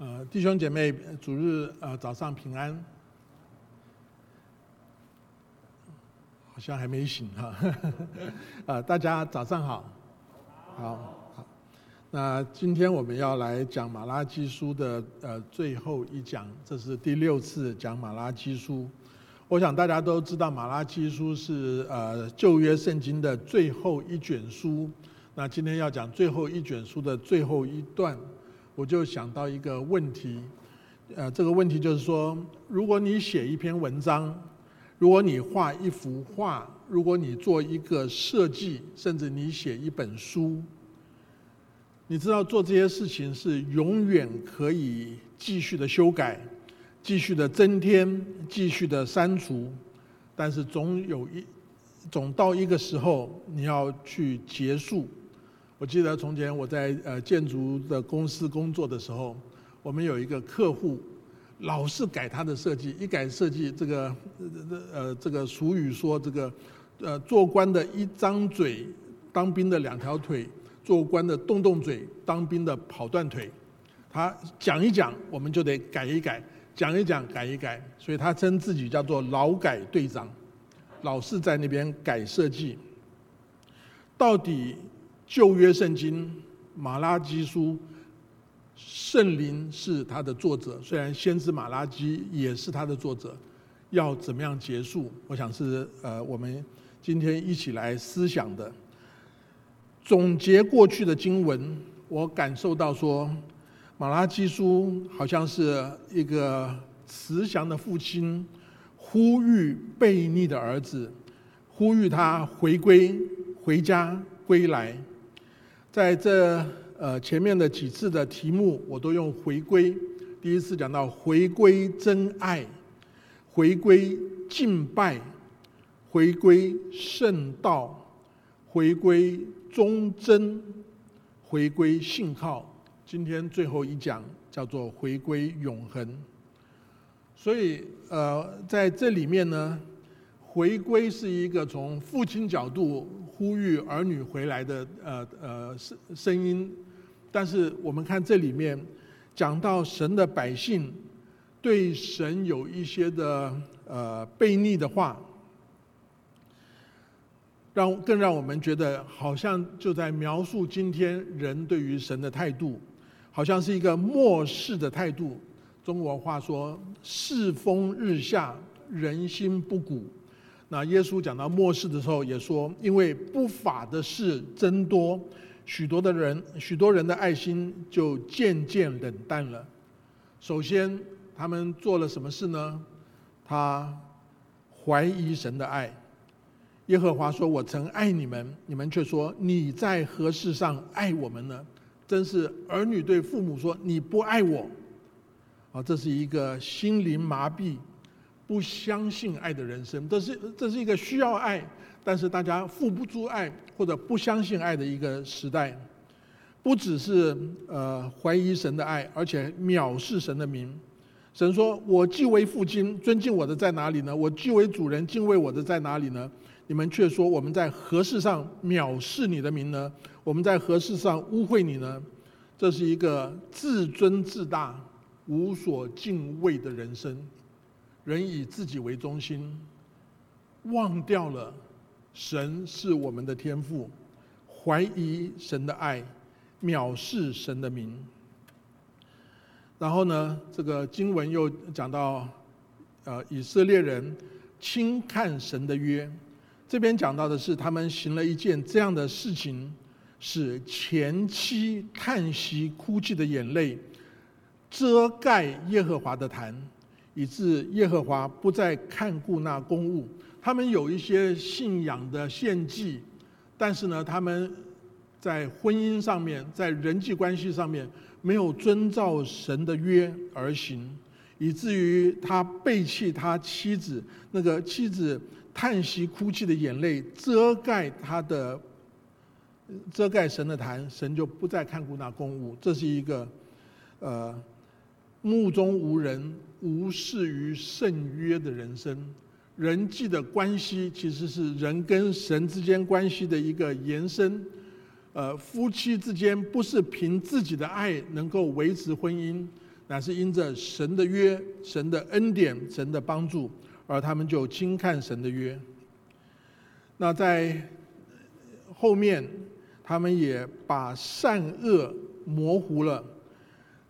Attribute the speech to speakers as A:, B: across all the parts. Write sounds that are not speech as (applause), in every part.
A: 呃，弟兄姐妹，主日呃早上平安，好像还没醒哈，啊，(laughs) 大家早上好，好，好，那今天我们要来讲马拉基书的呃最后一讲，这是第六次讲马拉基书。我想大家都知道，马拉基书是呃旧约圣经的最后一卷书。那今天要讲最后一卷书的最后一段。我就想到一个问题，呃，这个问题就是说，如果你写一篇文章，如果你画一幅画，如果你做一个设计，甚至你写一本书，你知道做这些事情是永远可以继续的修改、继续的增添、继续的删除，但是总有一总到一个时候你要去结束。我记得从前我在呃建筑的公司工作的时候，我们有一个客户，老是改他的设计，一改设计，这个呃这个俗语说这个呃做官的一张嘴，当兵的两条腿，做官的动动嘴，当兵的跑断腿。他讲一讲，我们就得改一改，讲一讲，改一改，所以他称自己叫做劳改队长，老是在那边改设计，到底。旧约圣经马拉基书，圣灵是他的作者，虽然先知马拉基也是他的作者，要怎么样结束？我想是呃，我们今天一起来思想的。总结过去的经文，我感受到说，马拉基书好像是一个慈祥的父亲，呼吁悖逆的儿子，呼吁他回归、回家、归来。在这呃前面的几次的题目，我都用回归。第一次讲到回归真爱，回归敬拜，回归圣道，回归忠贞，回归信靠。今天最后一讲叫做回归永恒。所以呃在这里面呢。回归是一个从父亲角度呼吁儿女回来的呃呃声声音，但是我们看这里面讲到神的百姓对神有一些的呃悖逆的话，让更让我们觉得好像就在描述今天人对于神的态度，好像是一个漠视的态度。中国话说世风日下，人心不古。那耶稣讲到末世的时候，也说，因为不法的事增多，许多的人，许多人的爱心就渐渐冷淡了。首先，他们做了什么事呢？他怀疑神的爱。耶和华说：“我曾爱你们，你们却说你在何事上爱我们呢？”真是儿女对父母说：“你不爱我。”啊，这是一个心灵麻痹。不相信爱的人生，这是这是一个需要爱，但是大家付不出爱或者不相信爱的一个时代。不只是呃怀疑神的爱，而且藐视神的名。神说：“我既为父亲，尊敬我的在哪里呢？我既为主人，敬畏我的在哪里呢？你们却说我们在何事上藐视你的名呢？我们在何事上污秽你呢？”这是一个自尊自大、无所敬畏的人生。人以自己为中心，忘掉了神是我们的天赋，怀疑神的爱，藐视神的名。然后呢，这个经文又讲到，呃，以色列人轻看神的约。这边讲到的是他们行了一件这样的事情，使前妻叹息哭泣的眼泪遮盖耶和华的坛。以致耶和华不再看顾那公物，他们有一些信仰的献祭，但是呢，他们在婚姻上面，在人际关系上面没有遵照神的约而行，以至于他背弃他妻子，那个妻子叹息哭泣的眼泪遮盖他的遮盖神的坛，神就不再看顾那公物，这是一个呃目中无人。无视于圣约的人生，人际的关系其实是人跟神之间关系的一个延伸。呃，夫妻之间不是凭自己的爱能够维持婚姻，乃是因着神的约、神的恩典、神的帮助，而他们就轻看神的约。那在后面，他们也把善恶模糊了。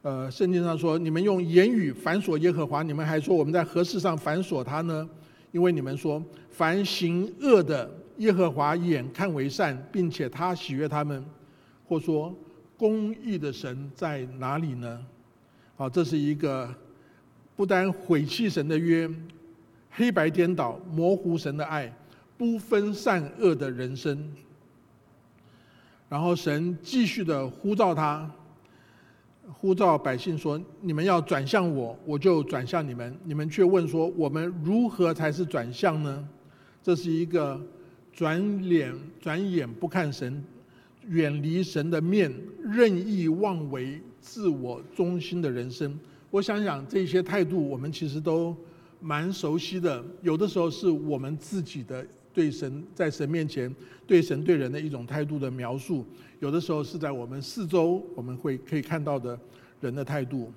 A: 呃，圣经上说：“你们用言语反锁耶和华，你们还说我们在何事上反锁他呢？因为你们说，凡行恶的，耶和华眼看为善，并且他喜悦他们。或说，公义的神在哪里呢？”好，这是一个不单毁弃神的约、黑白颠倒、模糊神的爱、不分善恶的人生。然后神继续的呼召他。呼召百姓说：“你们要转向我，我就转向你们。你们却问说：我们如何才是转向呢？这是一个转脸转眼不看神，远离神的面，任意妄为、自我中心的人生。我想想，这些态度我们其实都蛮熟悉的。有的时候是我们自己的对神在神面前对神对人的一种态度的描述。”有的时候是在我们四周，我们会可以看到的人的态度。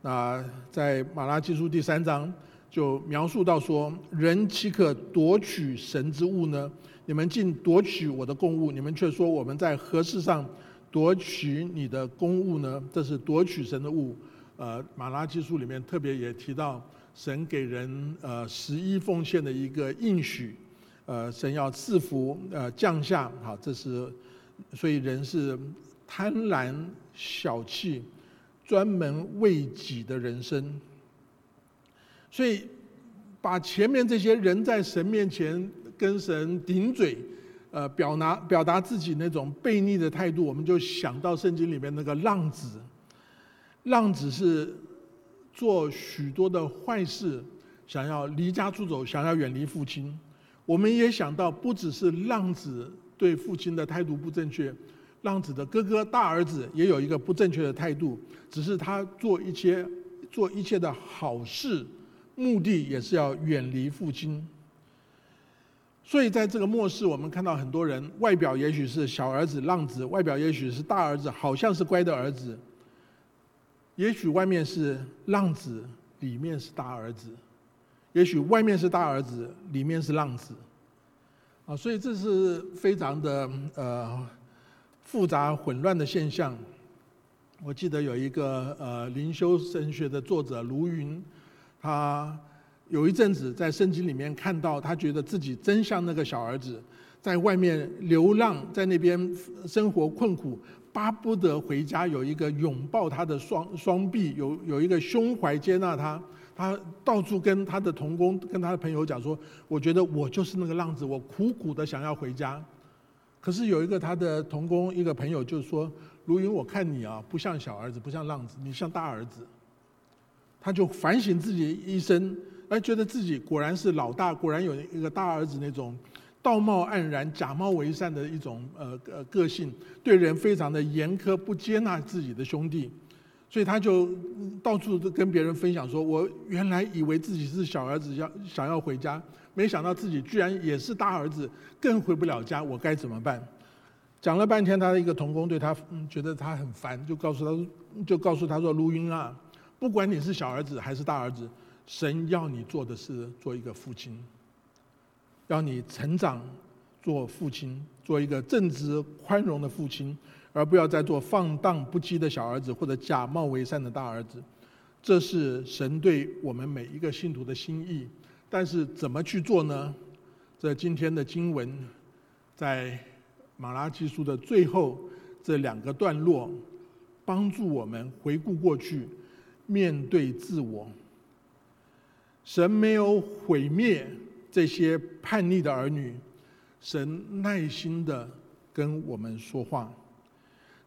A: 那在马拉基书第三章就描述到说：人岂可夺取神之物呢？你们竟夺取我的公物，你们却说我们在何事上夺取你的公物呢？这是夺取神的物。呃，马拉基书里面特别也提到，神给人呃十一奉献的一个应许，呃，神要赐福呃降下，好，这是。所以人是贪婪、小气、专门为己的人生。所以把前面这些人在神面前跟神顶嘴，呃，表达表达自己那种悖逆的态度，我们就想到圣经里面那个浪子。浪子是做许多的坏事，想要离家出走，想要远离父亲。我们也想到，不只是浪子。对父亲的态度不正确，浪子的哥哥大儿子也有一个不正确的态度，只是他做一些做一切的好事，目的也是要远离父亲。所以在这个末世，我们看到很多人外表也许是小儿子浪子，外表也许是大儿子，好像是乖的儿子，也许外面是浪子，里面是大儿子，也许外面是大儿子，里面是浪子。啊，所以这是非常的呃复杂混乱的现象。我记得有一个呃灵修神学的作者卢云，他有一阵子在圣经里面看到，他觉得自己真像那个小儿子，在外面流浪，在那边生活困苦，巴不得回家有一个拥抱他的双双臂，有有一个胸怀接纳他。他到处跟他的同工、跟他的朋友讲说：“我觉得我就是那个浪子，我苦苦的想要回家。”可是有一个他的同工、一个朋友就说：“卢云，我看你啊，不像小儿子，不像浪子，你像大儿子。”他就反省自己一生，哎，觉得自己果然是老大，果然有一个大儿子那种道貌岸然、假冒为善的一种呃呃个性，对人非常的严苛，不接纳自己的兄弟。所以他就到处跟别人分享说：“我原来以为自己是小儿子，要想要回家，没想到自己居然也是大儿子，更回不了家，我该怎么办？”讲了半天，他的一个童工对他觉得他很烦，就告诉他，就告诉他说：“卢云啊，不管你是小儿子还是大儿子，神要你做的是做一个父亲，要你成长做父亲，做一个正直宽容的父亲。”而不要再做放荡不羁的小儿子，或者假冒为善的大儿子，这是神对我们每一个信徒的心意。但是怎么去做呢？这今天的经文，在马拉基书的最后这两个段落，帮助我们回顾过去，面对自我。神没有毁灭这些叛逆的儿女，神耐心的跟我们说话。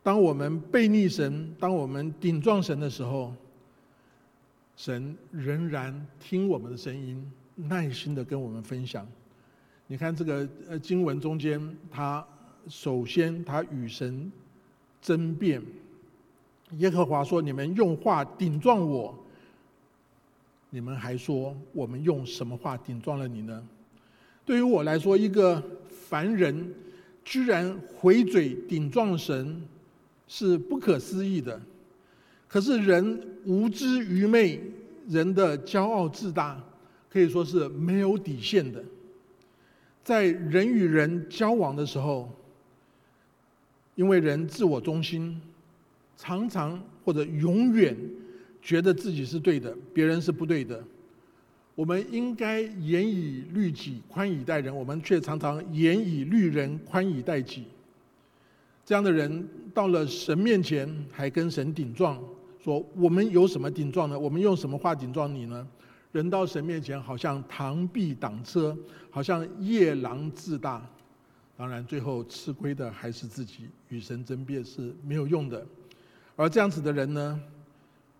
A: 当我们背逆神，当我们顶撞神的时候，神仍然听我们的声音，耐心的跟我们分享。你看这个呃经文中间，他首先他与神争辩，耶和华说：“你们用话顶撞我，你们还说我们用什么话顶撞了你呢？”对于我来说，一个凡人居然回嘴顶撞神。是不可思议的，可是人无知愚昧，人的骄傲自大，可以说是没有底线的。在人与人交往的时候，因为人自我中心，常常或者永远觉得自己是对的，别人是不对的。我们应该严以律己，宽以待人，我们却常常严以律人，宽以待己。这样的人到了神面前，还跟神顶撞，说我们有什么顶撞呢？我们用什么话顶撞你呢？人到神面前，好像螳臂挡车，好像夜郎自大。当然，最后吃亏的还是自己，与神争辩是没有用的。而这样子的人呢，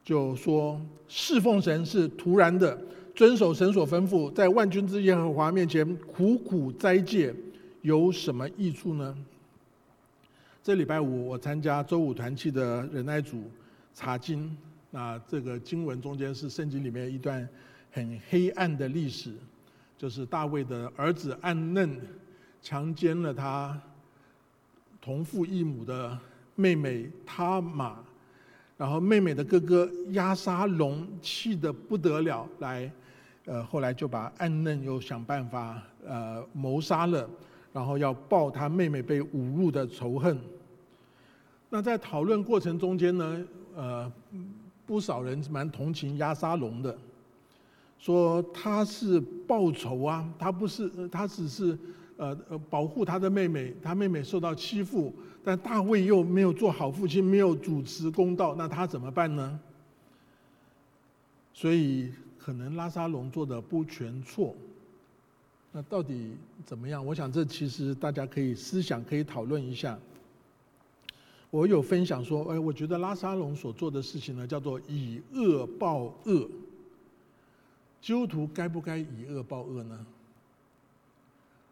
A: 就说侍奉神是突然的，遵守神所吩咐，在万军之耶和华面前苦苦斋戒，有什么益处呢？这礼拜五我参加周五团契的仁爱组查经，那这个经文中间是圣经里面一段。很黑暗的历史，就是大卫的儿子暗嫩强奸了他同父异母的妹妹他玛，然后妹妹的哥哥押沙龙气得不得了，来，呃，后来就把暗嫩又想办法呃谋杀了，然后要报他妹妹被侮辱的仇恨。那在讨论过程中间呢，呃，不少人蛮同情亚沙龙的。说他是报仇啊，他不是，他只是呃呃保护他的妹妹，他妹妹受到欺负，但大卫又没有做好父亲，没有主持公道，那他怎么办呢？所以可能拉沙龙做的不全错，那到底怎么样？我想这其实大家可以思想，可以讨论一下。我有分享说，哎，我觉得拉沙龙所做的事情呢，叫做以恶报恶。基督徒该不该以恶报恶呢？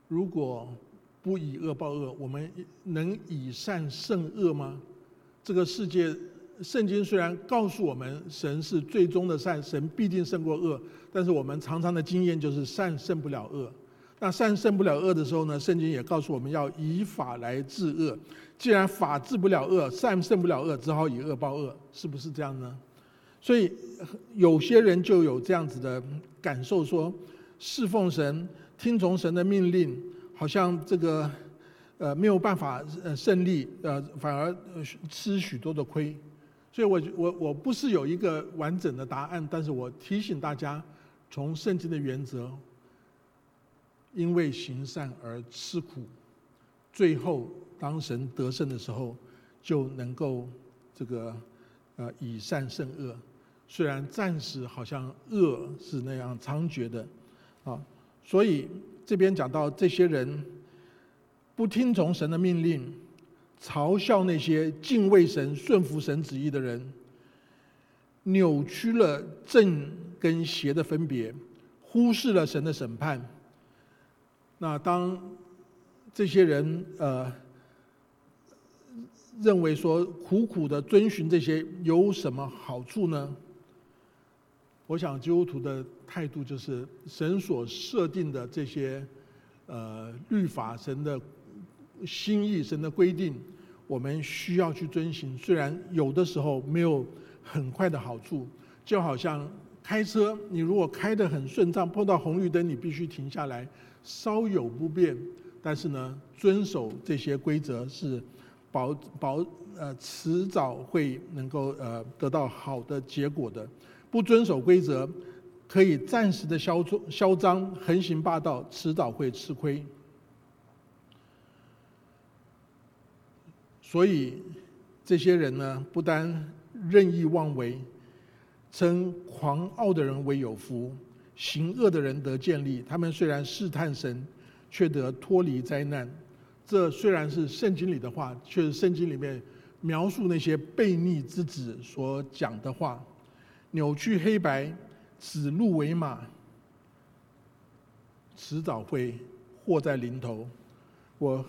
A: 如果不以恶报恶，我们能以善胜恶吗？这个世界，圣经虽然告诉我们神是最终的善，神必定胜过恶，但是我们常常的经验就是善胜不了恶。那善胜不了恶的时候呢？圣经也告诉我们要以法来治恶。既然法治不了恶，善胜不了恶，只好以恶报恶，是不是这样呢？所以有些人就有这样子的感受，说侍奉神、听从神的命令，好像这个呃没有办法呃胜利，呃反而吃许多的亏。所以我我我不是有一个完整的答案，但是我提醒大家，从圣经的原则，因为行善而吃苦，最后当神得胜的时候，就能够这个呃以善胜恶。虽然暂时好像恶是那样猖獗的，啊，所以这边讲到这些人不听从神的命令，嘲笑那些敬畏神、顺服神旨意的人，扭曲了正跟邪的分别，忽视了神的审判。那当这些人呃认为说苦苦的遵循这些有什么好处呢？我想基督徒的态度就是，神所设定的这些呃律法、神的心意、神的规定，我们需要去遵循。虽然有的时候没有很快的好处，就好像开车，你如果开得很顺畅，碰到红绿灯你必须停下来，稍有不便，但是呢，遵守这些规则是保保呃迟早会能够呃得到好的结果的。不遵守规则，可以暂时的嚣张、嚣张、横行霸道，迟早会吃亏。所以，这些人呢，不单任意妄为，称狂傲的人为有福，行恶的人得建立。他们虽然试探神，却得脱离灾难。这虽然是圣经里的话，却是圣经里面描述那些悖逆之子所讲的话。扭曲黑白，指鹿为马，迟早会祸在临头。我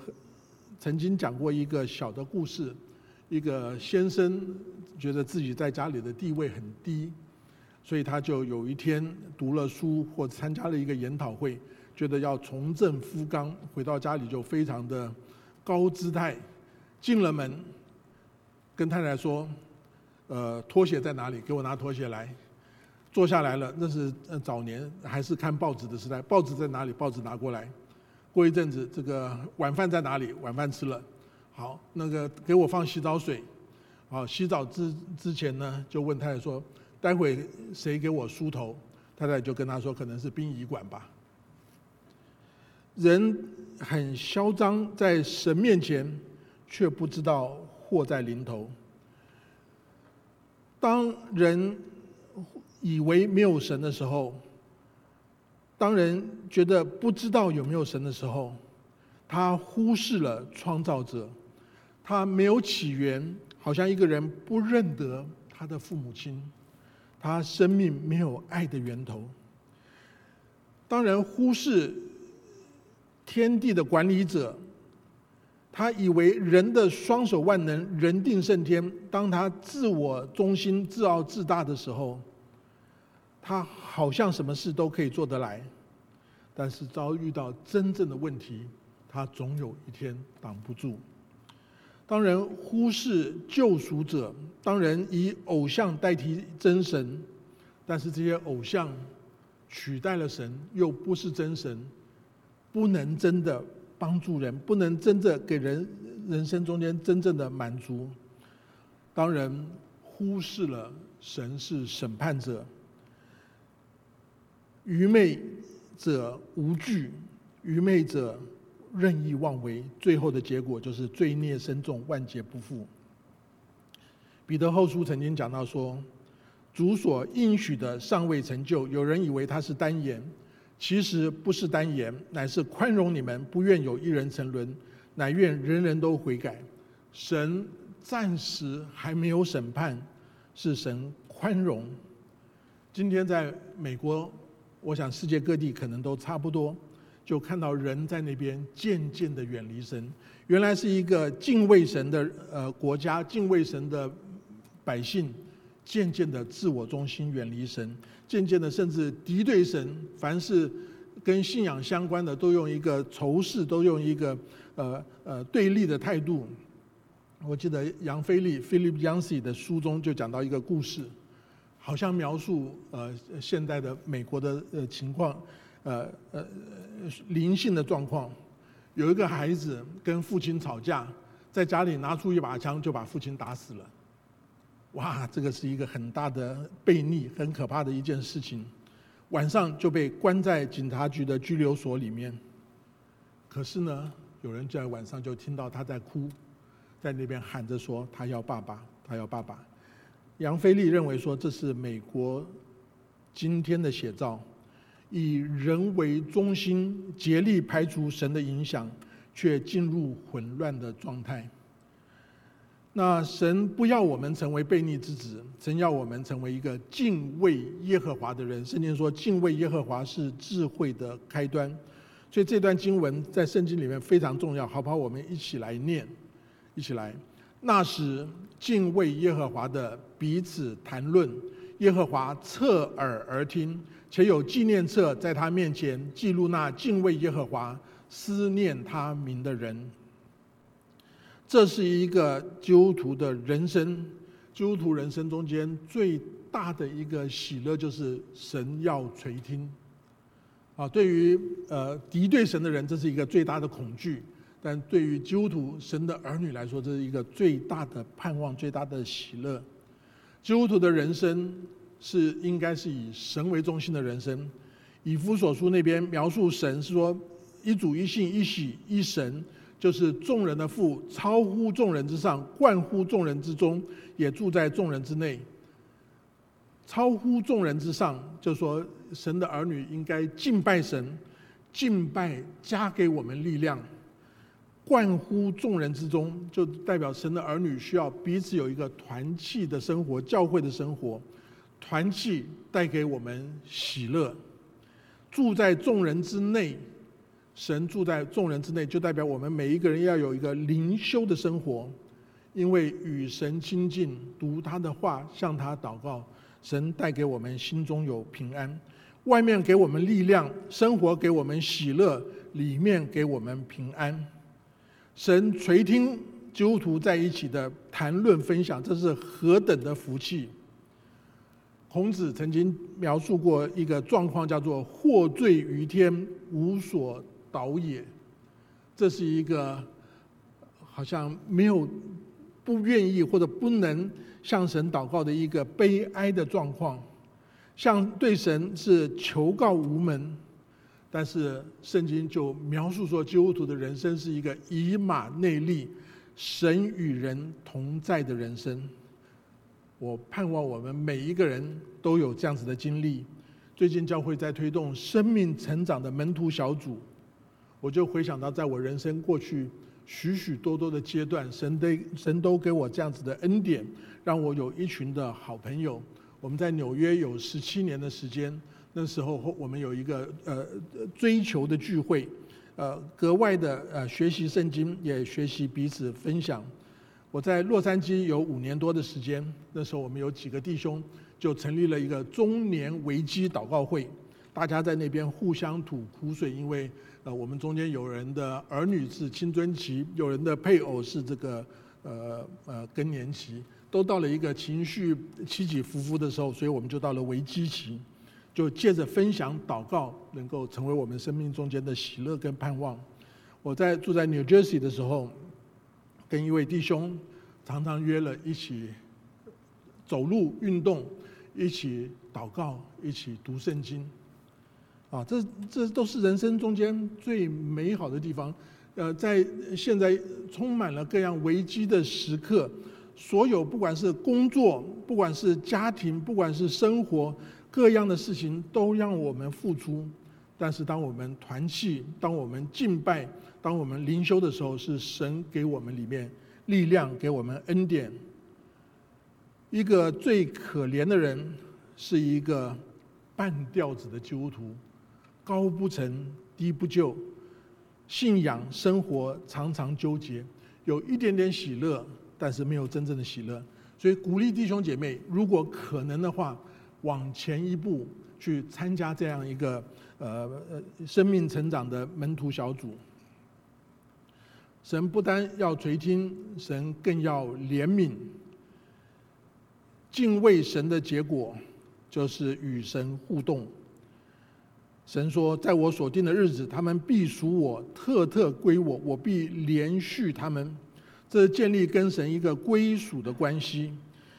A: 曾经讲过一个小的故事：一个先生觉得自己在家里的地位很低，所以他就有一天读了书或参加了一个研讨会，觉得要重振夫纲，回到家里就非常的高姿态。进了门，跟太太说。呃，拖鞋在哪里？给我拿拖鞋来。坐下来了，那是早年还是看报纸的时代，报纸在哪里？报纸拿过来。过一阵子，这个晚饭在哪里？晚饭吃了。好，那个给我放洗澡水。好，洗澡之之前呢，就问太太说：“待会谁给我梳头？”太太就跟他说：“可能是殡仪馆吧。”人很嚣张，在神面前，却不知道祸在临头。当人以为没有神的时候，当人觉得不知道有没有神的时候，他忽视了创造者，他没有起源，好像一个人不认得他的父母亲，他生命没有爱的源头。当人忽视天地的管理者。他以为人的双手万能，人定胜天。当他自我中心、自傲自大的时候，他好像什么事都可以做得来。但是遭遇到真正的问题，他总有一天挡不住。当人忽视救赎者，当人以偶像代替真神，但是这些偶像取代了神，又不是真神，不能真的。帮助人不能真正给人人生中间真正的满足。当人忽视了神是审判者，愚昧者无惧，愚昧者任意妄为，最后的结果就是罪孽深重，万劫不复。彼得后书曾经讲到说，主所应许的尚未成就，有人以为他是单言。其实不是单言，乃是宽容你们，不愿有一人沉沦，乃愿人人都悔改。神暂时还没有审判，是神宽容。今天在美国，我想世界各地可能都差不多，就看到人在那边渐渐的远离神。原来是一个敬畏神的呃国家，敬畏神的百姓。渐渐的自我中心，远离神；渐渐的，甚至敌对神。凡是跟信仰相关的，都用一个仇视，都用一个呃呃对立的态度。我记得杨飞利 （Philip Yancey） 的书中就讲到一个故事，好像描述呃现代的美国的呃情况，呃呃灵性的状况。有一个孩子跟父亲吵架，在家里拿出一把枪，就把父亲打死了。哇，这个是一个很大的悖逆，很可怕的一件事情。晚上就被关在警察局的拘留所里面。可是呢，有人在晚上就听到他在哭，在那边喊着说他要爸爸，他要爸爸。杨飞利认为说这是美国今天的写照，以人为中心，竭力排除神的影响，却进入混乱的状态。那神不要我们成为悖逆之子，神要我们成为一个敬畏耶和华的人。圣经说，敬畏耶和华是智慧的开端。所以这段经文在圣经里面非常重要，好不好？我们一起来念，一起来。那时敬畏耶和华的彼此谈论，耶和华侧耳而听，且有纪念册在他面前记录那敬畏耶和华、思念他名的人。这是一个基督徒的人生，基督徒人生中间最大的一个喜乐，就是神要垂听。啊，对于呃敌对神的人，这是一个最大的恐惧；但对于基督徒神的儿女来说，这是一个最大的盼望、最大的喜乐。基督徒的人生是应该是以神为中心的人生。以弗所书那边描述神是说：一主一信一喜一神。就是众人的父，超乎众人之上，冠乎众人之中，也住在众人之内。超乎众人之上，就说神的儿女应该敬拜神，敬拜加给我们力量。冠乎众人之中，就代表神的儿女需要彼此有一个团契的生活，教会的生活，团契带给我们喜乐。住在众人之内。神住在众人之内，就代表我们每一个人要有一个灵修的生活，因为与神亲近，读他的话，向他祷告，神带给我们心中有平安，外面给我们力量，生活给我们喜乐，里面给我们平安。神垂听基督徒在一起的谈论分享，这是何等的福气！孔子曾经描述过一个状况，叫做“获罪于天，无所导也”。这是一个好像没有不愿意或者不能向神祷告的一个悲哀的状况，像对神是求告无门。但是圣经就描述说，基督徒的人生是一个以马内利，神与人同在的人生。我盼望我们每一个人都有这样子的经历。最近教会在推动生命成长的门徒小组，我就回想到在我人生过去许许多多的阶段，神的神都给我这样子的恩典，让我有一群的好朋友。我们在纽约有十七年的时间，那时候我们有一个呃追求的聚会，呃格外的呃学习圣经，也学习彼此分享。我在洛杉矶有五年多的时间，那时候我们有几个弟兄就成立了一个中年危机祷告会，大家在那边互相吐苦水，因为呃我们中间有人的儿女是青春期，有人的配偶是这个呃呃更年期，都到了一个情绪起起伏伏的时候，所以我们就到了危机期，就借着分享祷告，能够成为我们生命中间的喜乐跟盼望。我在住在 New Jersey 的时候。跟一位弟兄常常约了一起走路运动，一起祷告，一起读圣经，啊，这这都是人生中间最美好的地方。呃，在现在充满了各样危机的时刻，所有不管是工作，不管是家庭，不管是生活，各样的事情都让我们付出。但是当我们团契，当我们敬拜。当我们灵修的时候，是神给我们里面力量，给我们恩典。一个最可怜的人，是一个半吊子的基督徒，高不成低不就，信仰生活常常纠结，有一点点喜乐，但是没有真正的喜乐。所以鼓励弟兄姐妹，如果可能的话，往前一步去参加这样一个呃生命成长的门徒小组。神不单要垂听，神更要怜悯。敬畏神的结果，就是与神互动。神说：“在我所定的日子，他们必属我，特特归我，我必连续他们。”这建立跟神一个归属的关系。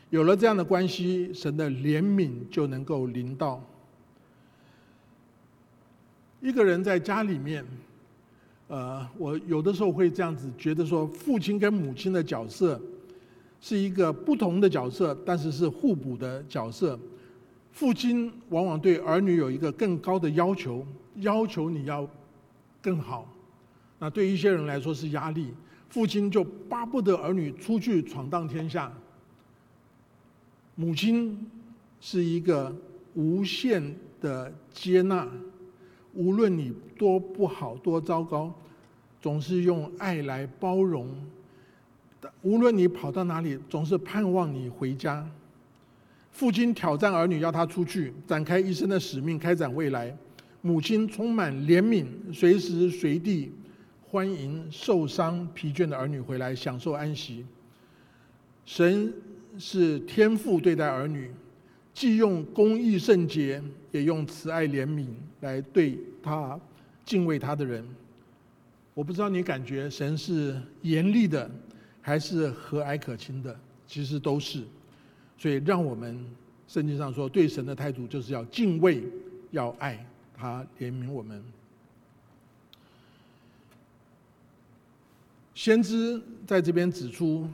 A: 有了这样的关系，神的怜悯就能够临到。一个人在家里面。呃，我有的时候会这样子觉得说，父亲跟母亲的角色是一个不同的角色，但是是互补的角色。父亲往往对儿女有一个更高的要求，要求你要更好。那对一些人来说是压力，父亲就巴不得儿女出去闯荡天下。母亲是一个无限的接纳。无论你多不好、多糟糕，总是用爱来包容。无论你跑到哪里，总是盼望你回家。父亲挑战儿女，要他出去展开一生的使命，开展未来。母亲充满怜悯，随时随地欢迎受伤、疲倦的儿女回来，享受安息。神是天父对待儿女。既用公义圣洁，也用慈爱怜悯来对他敬畏他的人。我不知道你感觉神是严厉的，还是和蔼可亲的？其实都是。所以让我们圣经上说，对神的态度就是要敬畏，要爱他，怜悯我们。先知在这边指出。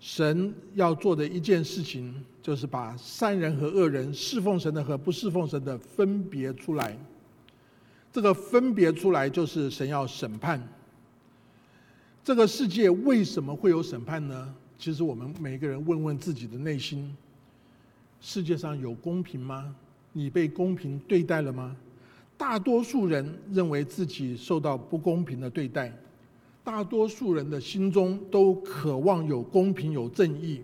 A: 神要做的一件事情，就是把善人和恶人、侍奉神的和不侍奉神的分别出来。这个分别出来，就是神要审判。这个世界为什么会有审判呢？其实我们每个人问问自己的内心：世界上有公平吗？你被公平对待了吗？大多数人认为自己受到不公平的对待。大多数人的心中都渴望有公平、有正义。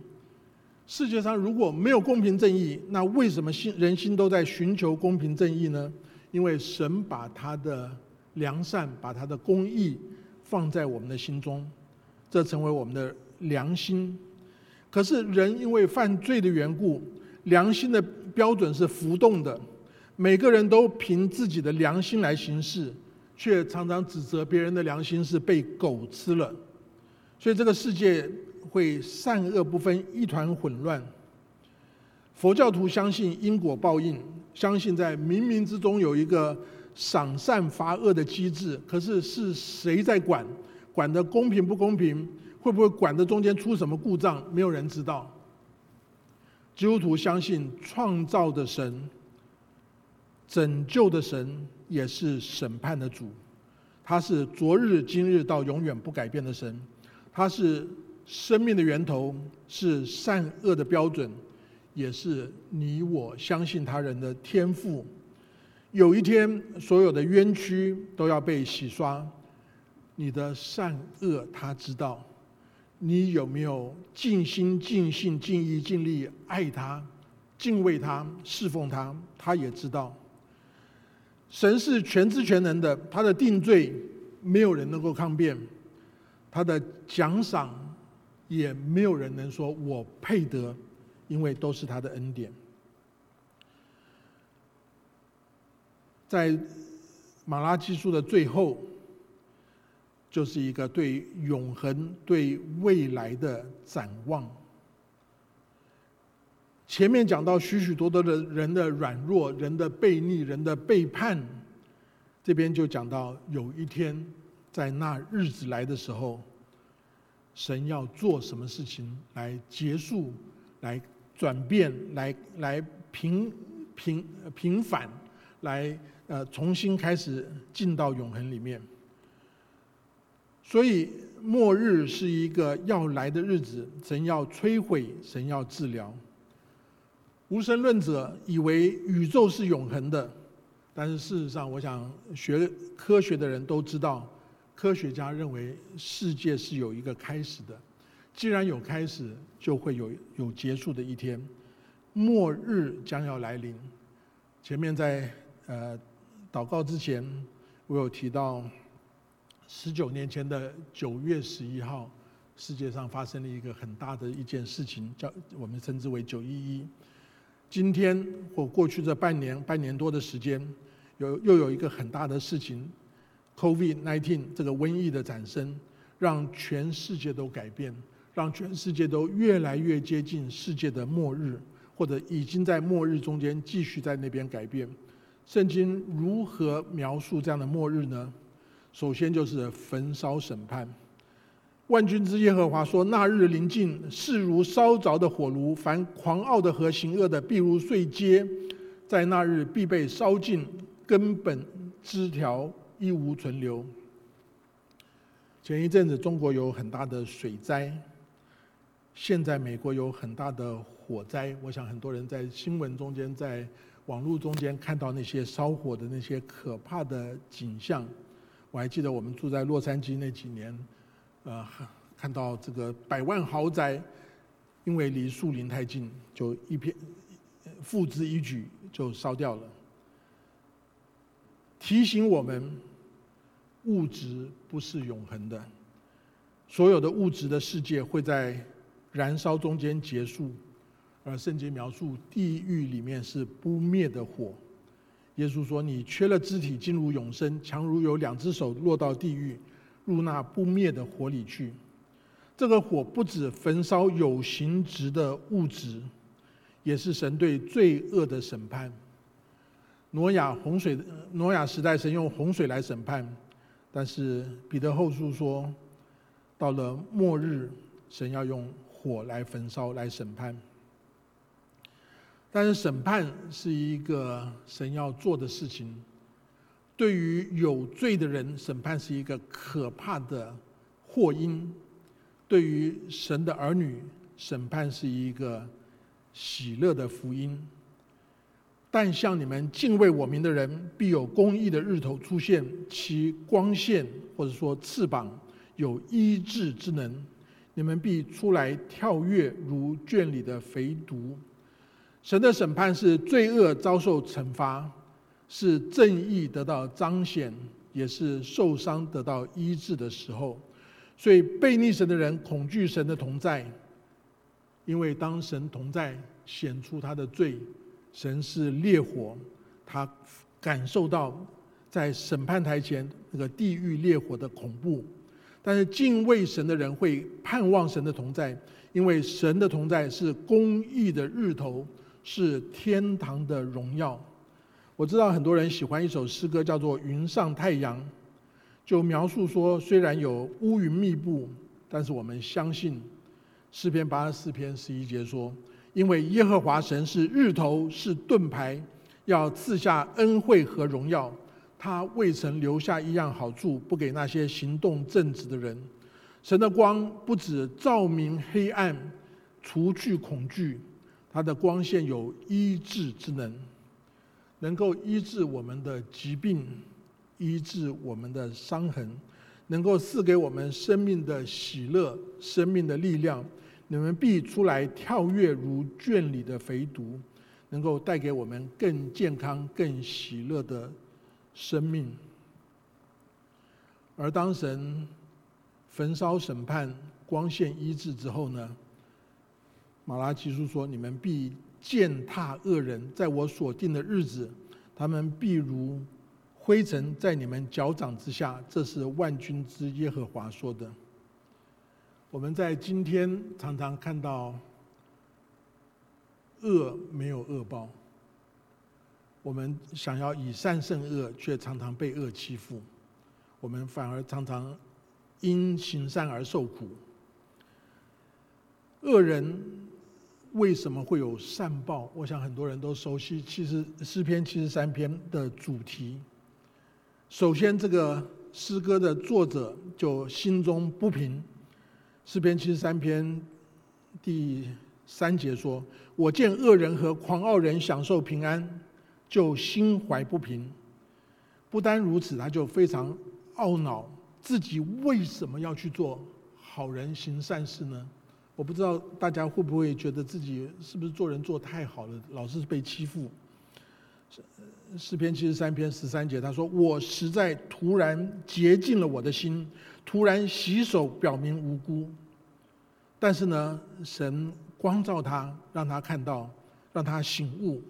A: 世界上如果没有公平正义，那为什么心人心都在寻求公平正义呢？因为神把他的良善、把他的公义放在我们的心中。这成为我们的良心。可是人因为犯罪的缘故，良心的标准是浮动的，每个人都凭自己的良心来行事，却常常指责别人的良心是被狗吃了。所以这个世界会善恶不分，一团混乱。佛教徒相信因果报应，相信在冥冥之中有一个赏善罚恶的机制。可是是谁在管？管的公平不公平？会不会管的中间出什么故障？没有人知道。基督徒相信创造的神、拯救的神也是审判的主，他是昨日、今日到永远不改变的神，他是生命的源头，是善恶的标准。也是你我相信他人的天赋。有一天，所有的冤屈都要被洗刷。你的善恶他知道，你有没有尽心尽性尽意尽力爱他、敬畏他、侍奉他？他也知道。神是全知全能的，他的定罪没有人能够抗辩，他的奖赏也没有人能说我配得。因为都是他的恩典，在马拉基书的最后，就是一个对永恒、对未来的展望。前面讲到许许多多的人的软弱、人的背逆、人的背叛，这边就讲到有一天，在那日子来的时候，神要做什么事情来结束，来。转变来来平平平反，来呃重新开始进到永恒里面。所以末日是一个要来的日子，神要摧毁，神要治疗。无神论者以为宇宙是永恒的，但是事实上，我想学科学的人都知道，科学家认为世界是有一个开始的。既然有开始，就会有有结束的一天，末日将要来临。前面在呃祷告之前，我有提到十九年前的九月十一号，世界上发生了一个很大的一件事情，叫我们称之为九一一。今天或过去这半年半年多的时间，有又有一个很大的事情，COVID-19 这个瘟疫的产生，让全世界都改变。让全世界都越来越接近世界的末日，或者已经在末日中间继续在那边改变。圣经如何描述这样的末日呢？首先就是焚烧审判。万军之耶和华说：“那日临近，势如烧着的火炉，凡狂傲的和行恶的，必如碎秸，在那日必被烧尽，根本枝条一无存留。”前一阵子中国有很大的水灾。现在美国有很大的火灾，我想很多人在新闻中间、在网络中间看到那些烧火的那些可怕的景象。我还记得我们住在洛杉矶那几年，呃，看到这个百万豪宅，因为离树林太近，就一片付之一炬就烧掉了。提醒我们，物质不是永恒的，所有的物质的世界会在。燃烧中间结束，而圣经描述地狱里面是不灭的火。耶稣说：“你缺了肢体进入永生，强如有两只手落到地狱，入那不灭的火里去。”这个火不止焚烧有形质的物质，也是神对罪恶的审判。挪亚洪水，挪亚时代神用洪水来审判，但是彼得后书说，到了末日，神要用。火来焚烧，来审判。但是审判是一个神要做的事情。对于有罪的人，审判是一个可怕的祸因；对于神的儿女，审判是一个喜乐的福音。但向你们敬畏我名的人，必有公义的日头出现，其光线或者说翅膀有医治之能。你们必出来跳跃，如圈里的肥犊。神的审判是罪恶遭受惩罚，是正义得到彰显，也是受伤得到医治的时候。所以背逆神的人恐惧神的同在，因为当神同在显出他的罪，神是烈火，他感受到在审判台前那个地狱烈火的恐怖。但是敬畏神的人会盼望神的同在，因为神的同在是公义的日头，是天堂的荣耀。我知道很多人喜欢一首诗歌，叫做《云上太阳》，就描述说，虽然有乌云密布，但是我们相信诗篇八十四篇十一节说，因为耶和华神是日头，是盾牌，要赐下恩惠和荣耀。他未曾留下一样好处，不给那些行动正直的人。神的光不止照明黑暗，除去恐惧，他的光线有医治之能。能够医治我们的疾病，医治我们的伤痕，能够赐给我们生命的喜乐、生命的力量。你们必出来跳跃如圈里的肥犊，能够带给我们更健康、更喜乐的生命。而当神焚烧审判、光线医治之后呢？马拉基书说：“你们必。”践踏恶人，在我所定的日子，他们必如灰尘在你们脚掌之下。这是万军之耶和华说的。我们在今天常常看到恶没有恶报，我们想要以善胜恶，却常常被恶欺负。我们反而常常因行善而受苦。恶人。为什么会有善报？我想很多人都熟悉。其实诗篇七十三篇的主题，首先这个诗歌的作者就心中不平。诗篇七十三篇第三节说：“我见恶人和狂傲人享受平安，就心怀不平。不单如此，他就非常懊恼，自己为什么要去做好人行善事呢？”我不知道大家会不会觉得自己是不是做人做太好了，老是被欺负。诗篇七十三篇十三节，他说：“我实在突然洁净了我的心，突然洗手，表明无辜。”但是呢，神光照他，让他看到，让他醒悟。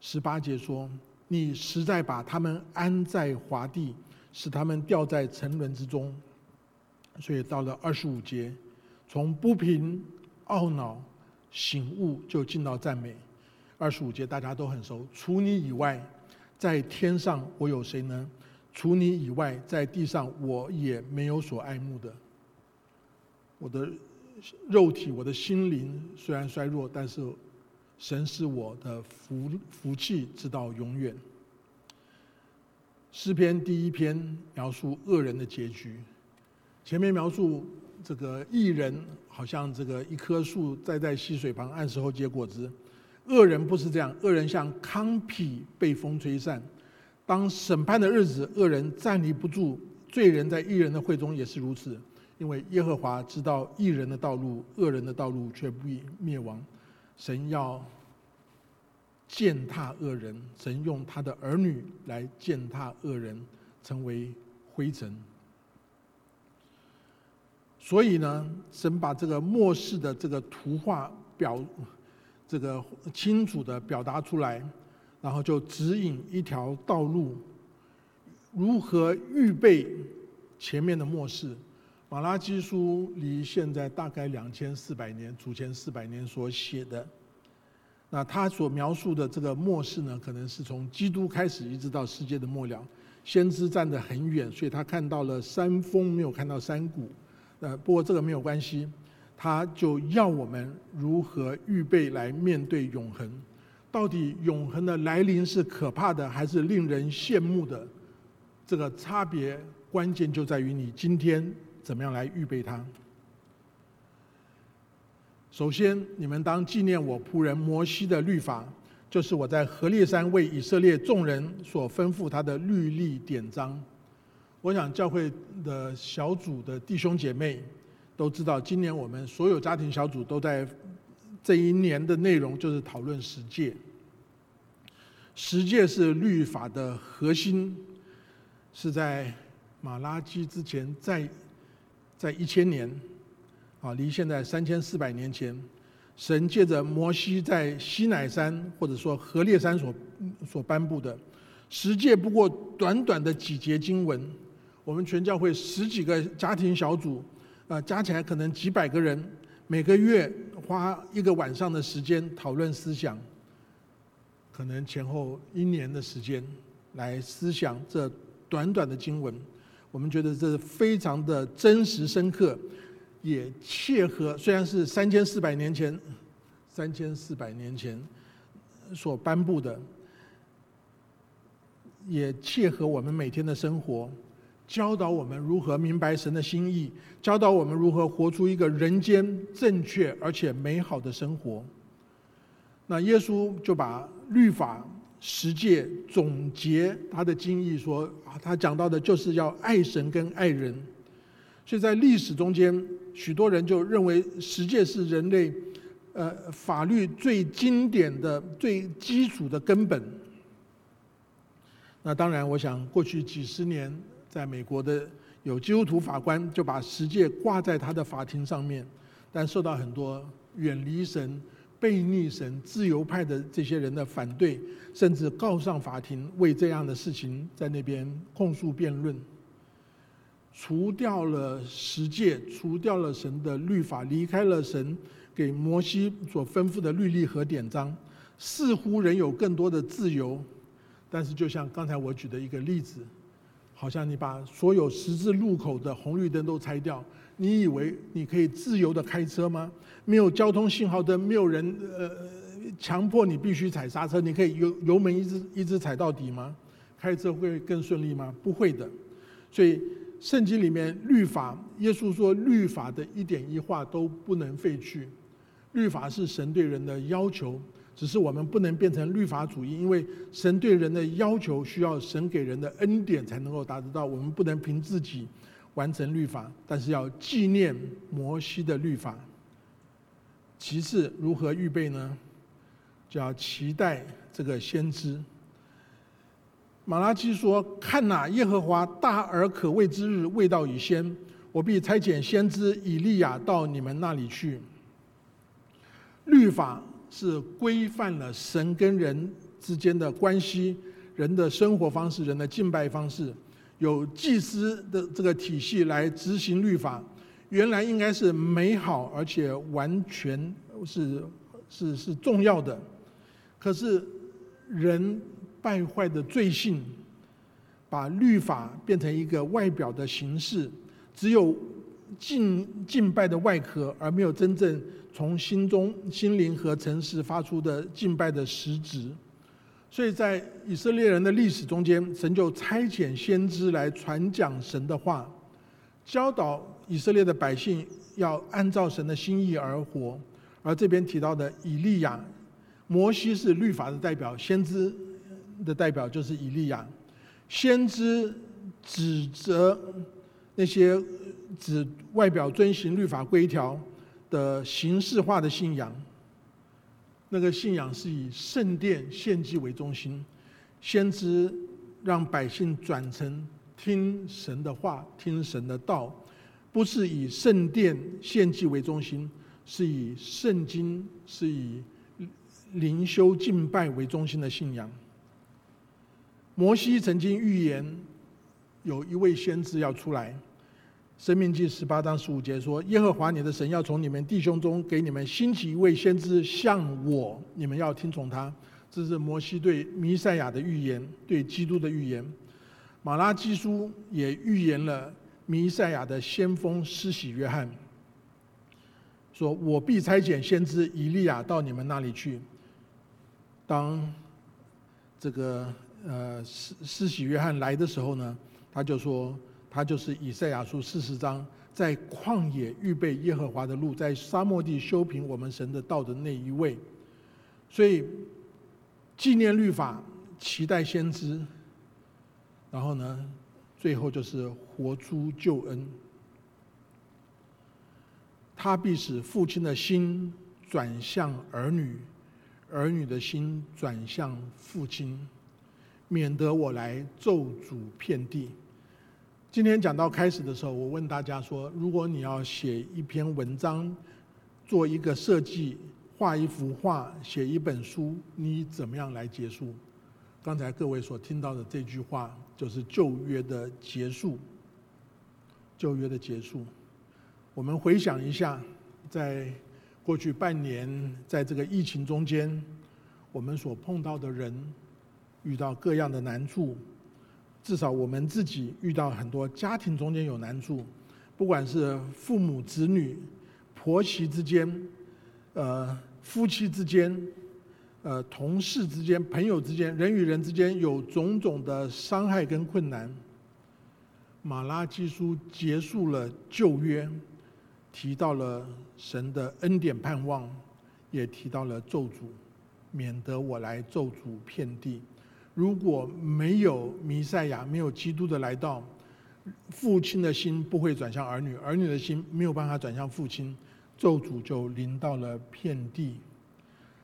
A: 十八节说：“你实在把他们安在华地，使他们掉在沉沦之中。”所以到了二十五节。从不平、懊恼、醒悟，就进到赞美。二十五节大家都很熟。除你以外，在天上我有谁呢？除你以外，在地上我也没有所爱慕的。我的肉体、我的心灵虽然衰弱，但是神是我的福福气，直到永远。诗篇第一篇描述恶人的结局，前面描述。这个艺人好像这个一棵树栽在溪水旁，按时候结果子。恶人不是这样，恶人像糠秕被风吹散。当审判的日子，恶人站立不住；罪人在艺人的会中也是如此。因为耶和华知道艺人的道路，恶人的道路却不以灭亡。神要践踏恶人，神用他的儿女来践踏恶人，成为灰尘。所以呢，神把这个末世的这个图画表，这个清楚的表达出来，然后就指引一条道路，如何预备前面的末世。马拉基书离现在大概两千四百年，祖前四百年所写的，那他所描述的这个末世呢，可能是从基督开始一直到世界的末了。先知站得很远，所以他看到了山峰，没有看到山谷。呃，不过这个没有关系，他就要我们如何预备来面对永恒。到底永恒的来临是可怕的，还是令人羡慕的？这个差别关键就在于你今天怎么样来预备它。首先，你们当纪念我仆人摩西的律法，就是我在何烈山为以色列众人所吩咐他的律例典章。我想教会的小组的弟兄姐妹都知道，今年我们所有家庭小组都在这一年的内容就是讨论十诫。十诫是律法的核心，是在马拉基之前在在一千年，啊，离现在三千四百年前，神借着摩西在西乃山或者说何烈山所所颁布的。十诫，不过短短的几节经文，我们全教会十几个家庭小组，啊，加起来可能几百个人，每个月花一个晚上的时间讨论思想，可能前后一年的时间来思想这短短的经文。我们觉得这是非常的真实深刻，也切合。虽然是三千四百年前，三千四百年前所颁布的，也切合我们每天的生活，教导我们如何明白神的心意，教导我们如何活出一个人间正确而且美好的生活。那耶稣就把律法。十诫总结他的经义说啊，他讲到的就是要爱神跟爱人，所以在历史中间，许多人就认为十诫是人类呃法律最经典的、最基础的根本。那当然，我想过去几十年，在美国的有基督徒法官就把十诫挂在他的法庭上面，但受到很多远离神。悖逆神、自由派的这些人的反对，甚至告上法庭，为这样的事情在那边控诉辩论，除掉了十诫，除掉了神的律法，离开了神给摩西所吩咐的律例和典章，似乎仍有更多的自由，但是就像刚才我举的一个例子，好像你把所有十字路口的红绿灯都拆掉。你以为你可以自由的开车吗？没有交通信号灯，没有人呃强迫你必须踩刹车，你可以油油门一直一直踩到底吗？开车会更顺利吗？不会的。所以圣经里面律法，耶稣说律法的一点一画都不能废去。律法是神对人的要求，只是我们不能变成律法主义，因为神对人的要求需要神给人的恩典才能够达得到，我们不能凭自己。完成律法，但是要纪念摩西的律法。其次，如何预备呢？就要期待这个先知。马拉基说：“看哪，耶和华大而可畏之日未到已先，我必差遣先知以利亚到你们那里去。”律法是规范了神跟人之间的关系、人的生活方式、人的敬拜方式。有祭司的这个体系来执行律法，原来应该是美好而且完全是是是重要的，可是人败坏的罪性，把律法变成一个外表的形式，只有敬敬拜的外壳，而没有真正从心中心灵和诚实发出的敬拜的实质。所以在以色列人的历史中间，神就差遣先知来传讲神的话，教导以色列的百姓要按照神的心意而活。而这边提到的以利亚、摩西是律法的代表，先知的代表就是以利亚。先知指责那些指外表遵行律法规条的形式化的信仰。那个信仰是以圣殿献祭为中心，先知让百姓转成听神的话、听神的道，不是以圣殿献祭为中心，是以圣经、是以灵修敬拜为中心的信仰。摩西曾经预言，有一位先知要出来。生命记十八章十五节说：“耶和华你的神要从你们弟兄中给你们兴起一位先知，像我，你们要听从他。”这是摩西对弥赛亚的预言，对基督的预言。马拉基书也预言了弥赛亚的先锋施洗约翰，说：“我必差遣先知以利亚到你们那里去。”当这个呃施施洗约翰来的时候呢，他就说。他就是以赛亚书四十章，在旷野预备耶和华的路，在沙漠地修平我们神的道的那一位。所以纪念律法，期待先知，然后呢，最后就是活出救恩。他必使父亲的心转向儿女，儿女的心转向父亲，免得我来咒诅遍地。今天讲到开始的时候，我问大家说：如果你要写一篇文章、做一个设计、画一幅画、写一本书，你怎么样来结束？刚才各位所听到的这句话，就是旧约的结束。旧约的结束，我们回想一下，在过去半年，在这个疫情中间，我们所碰到的人，遇到各样的难处。至少我们自己遇到很多家庭中间有难处，不管是父母子女、婆媳之间、呃夫妻之间、呃同事之间、朋友之间、人与人之间有种种的伤害跟困难。马拉基书结束了旧约，提到了神的恩典盼望，也提到了咒诅，免得我来咒诅遍地。如果没有弥赛亚，没有基督的来到，父亲的心不会转向儿女，儿女的心没有办法转向父亲，咒诅就临到了遍地。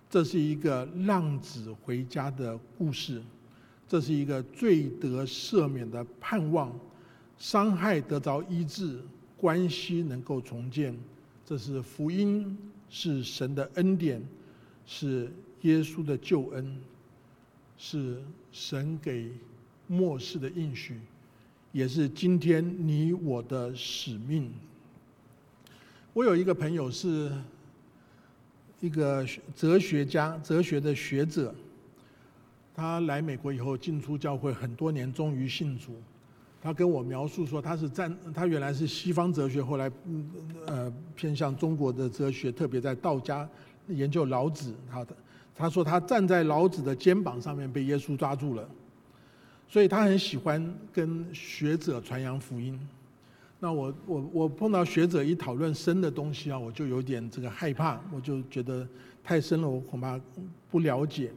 A: 这是一个浪子回家的故事，这是一个罪得赦免的盼望，伤害得着医治，关系能够重建。这是福音，是神的恩典，是耶稣的救恩。是神给末世的应许，也是今天你我的使命。我有一个朋友是一个哲学家，哲学的学者。他来美国以后进出教会很多年，终于信主。他跟我描述说，他是站，他原来是西方哲学，后来呃偏向中国的哲学，特别在道家研究老子。他的。他说他站在老子的肩膀上面被耶稣抓住了，所以他很喜欢跟学者传扬福音。那我我我碰到学者一讨论深的东西啊，我就有点这个害怕，我就觉得太深了，我恐怕不了解。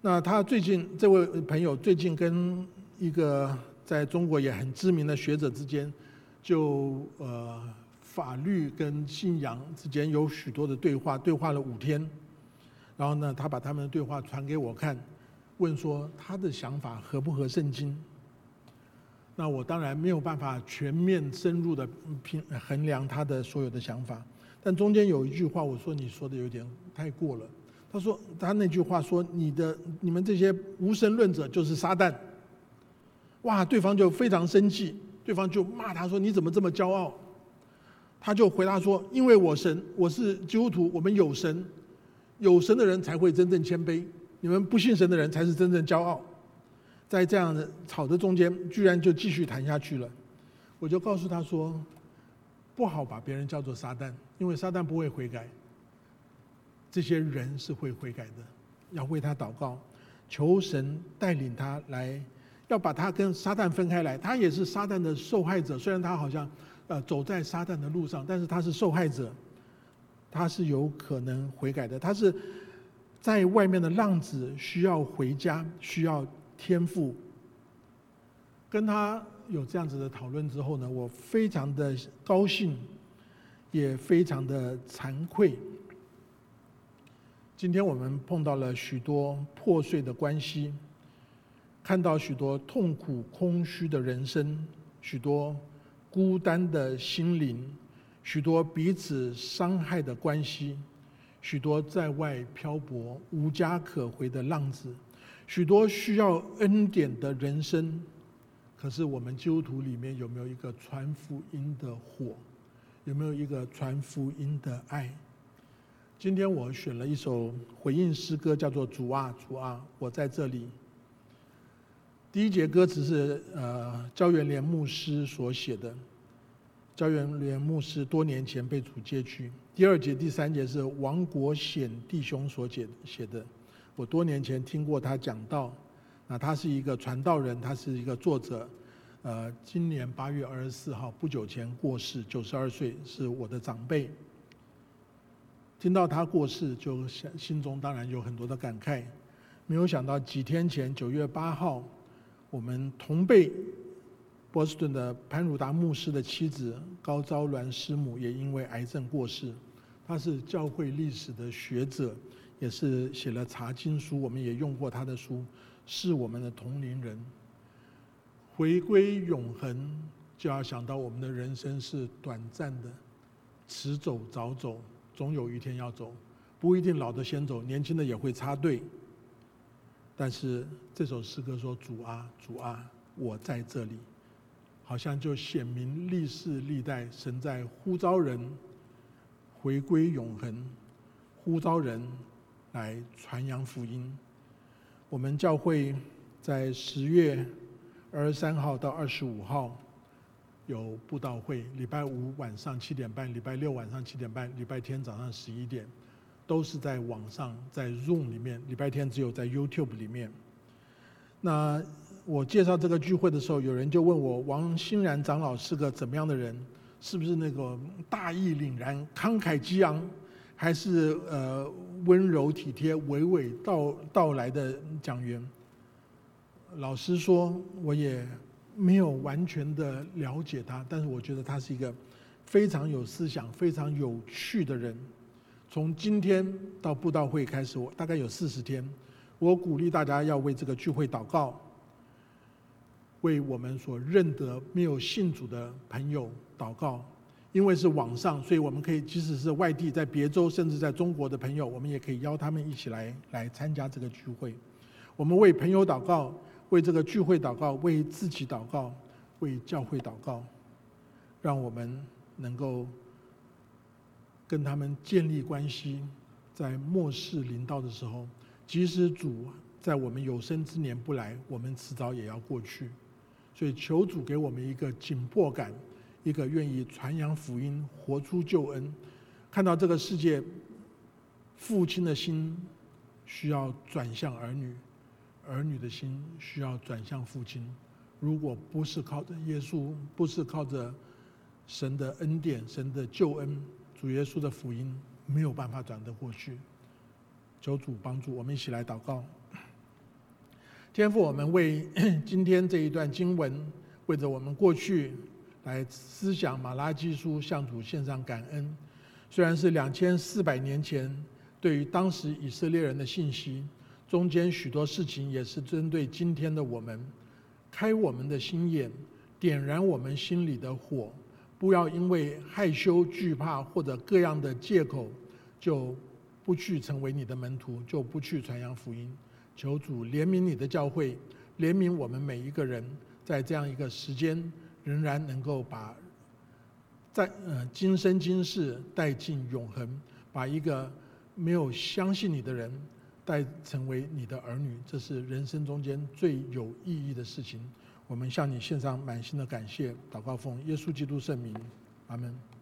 A: 那他最近这位朋友最近跟一个在中国也很知名的学者之间，就呃法律跟信仰之间有许多的对话，对话了五天。然后呢，他把他们的对话传给我看，问说他的想法合不合圣经？那我当然没有办法全面深入的评衡量他的所有的想法，但中间有一句话，我说你说的有点太过了。他说他那句话说你的你们这些无神论者就是撒旦。哇，对方就非常生气，对方就骂他说你怎么这么骄傲？他就回答说因为我神，我是基督徒，我们有神。有神的人才会真正谦卑，你们不信神的人才是真正骄傲。在这样的吵的中间，居然就继续谈下去了。我就告诉他说：“不好把别人叫做撒旦，因为撒旦不会悔改。这些人是会悔改的，要为他祷告，求神带领他来，要把他跟撒旦分开来。他也是撒旦的受害者，虽然他好像呃走在撒旦的路上，但是他是受害者。”他是有可能悔改的，他是在外面的浪子，需要回家，需要天赋。跟他有这样子的讨论之后呢，我非常的高兴，也非常的惭愧。今天我们碰到了许多破碎的关系，看到许多痛苦空虚的人生，许多孤单的心灵。许多彼此伤害的关系，许多在外漂泊无家可回的浪子，许多需要恩典的人生。可是我们基督徒里面有没有一个传福音的火？有没有一个传福音的爱？今天我选了一首回应诗歌，叫做《主啊，主啊，我在这里》。第一节歌词是呃焦元莲牧师所写的。焦元连牧师多年前被主接去。第二节、第三节是王国显弟兄所写写的。我多年前听过他讲道，那他是一个传道人，他是一个作者。呃，今年八月二十四号不久前过世，九十二岁，是我的长辈。听到他过世，就心中当然有很多的感慨。没有想到几天前九月八号，我们同辈。波士顿的潘汝达牧师的妻子高昭鸾师母也因为癌症过世。他是教会历史的学者，也是写了查经书，我们也用过他的书，是我们的同龄人。回归永恒，就要想到我们的人生是短暂的，迟走早走，总有一天要走，不一定老的先走，年轻的也会插队。但是这首诗歌说：“主啊，主啊，我在这里。”好像就显明历世历代神在呼召人回归永恒，呼召人来传扬福音。我们教会在十月二十三号到二十五号有布道会，礼拜五晚上七点半，礼拜六晚上七点半，礼拜天早上十一点，都是在网上在 Zoom 里面，礼拜天只有在 YouTube 里面。那。我介绍这个聚会的时候，有人就问我：王欣然长老是个怎么样的人？是不是那个大义凛然、慷慨激昂，还是呃温柔体贴、娓娓道道来的讲员？老实说，我也没有完全的了解他，但是我觉得他是一个非常有思想、非常有趣的人。从今天到布道会开始，我大概有四十天，我鼓励大家要为这个聚会祷告。为我们所认得没有信主的朋友祷告，因为是网上，所以我们可以即使是外地，在别州甚至在中国的朋友，我们也可以邀他们一起来来参加这个聚会。我们为朋友祷告，为这个聚会祷告，为自己祷告，为教会祷告，让我们能够跟他们建立关系。在末世临到的时候，即使主在我们有生之年不来，我们迟早也要过去。所以求主给我们一个紧迫感，一个愿意传扬福音、活出救恩。看到这个世界，父亲的心需要转向儿女，儿女的心需要转向父亲。如果不是靠着耶稣，不是靠着神的恩典、神的救恩、主耶稣的福音，没有办法转得过去。求主帮助我们一起来祷告。天父，我们为 (coughs) 今天这一段经文，为着我们过去来思想马拉基书，向主献上感恩。虽然是两千四百年前对于当时以色列人的信息，中间许多事情也是针对今天的我们，开我们的心眼，点燃我们心里的火，不要因为害羞、惧怕或者各样的借口，就不去成为你的门徒，就不去传扬福音。求主怜悯你的教会，怜悯我们每一个人，在这样一个时间，仍然能够把在呃今生今世带进永恒，把一个没有相信你的人带成为你的儿女，这是人生中间最有意义的事情。我们向你献上满心的感谢，祷告奉耶稣基督圣名，阿门。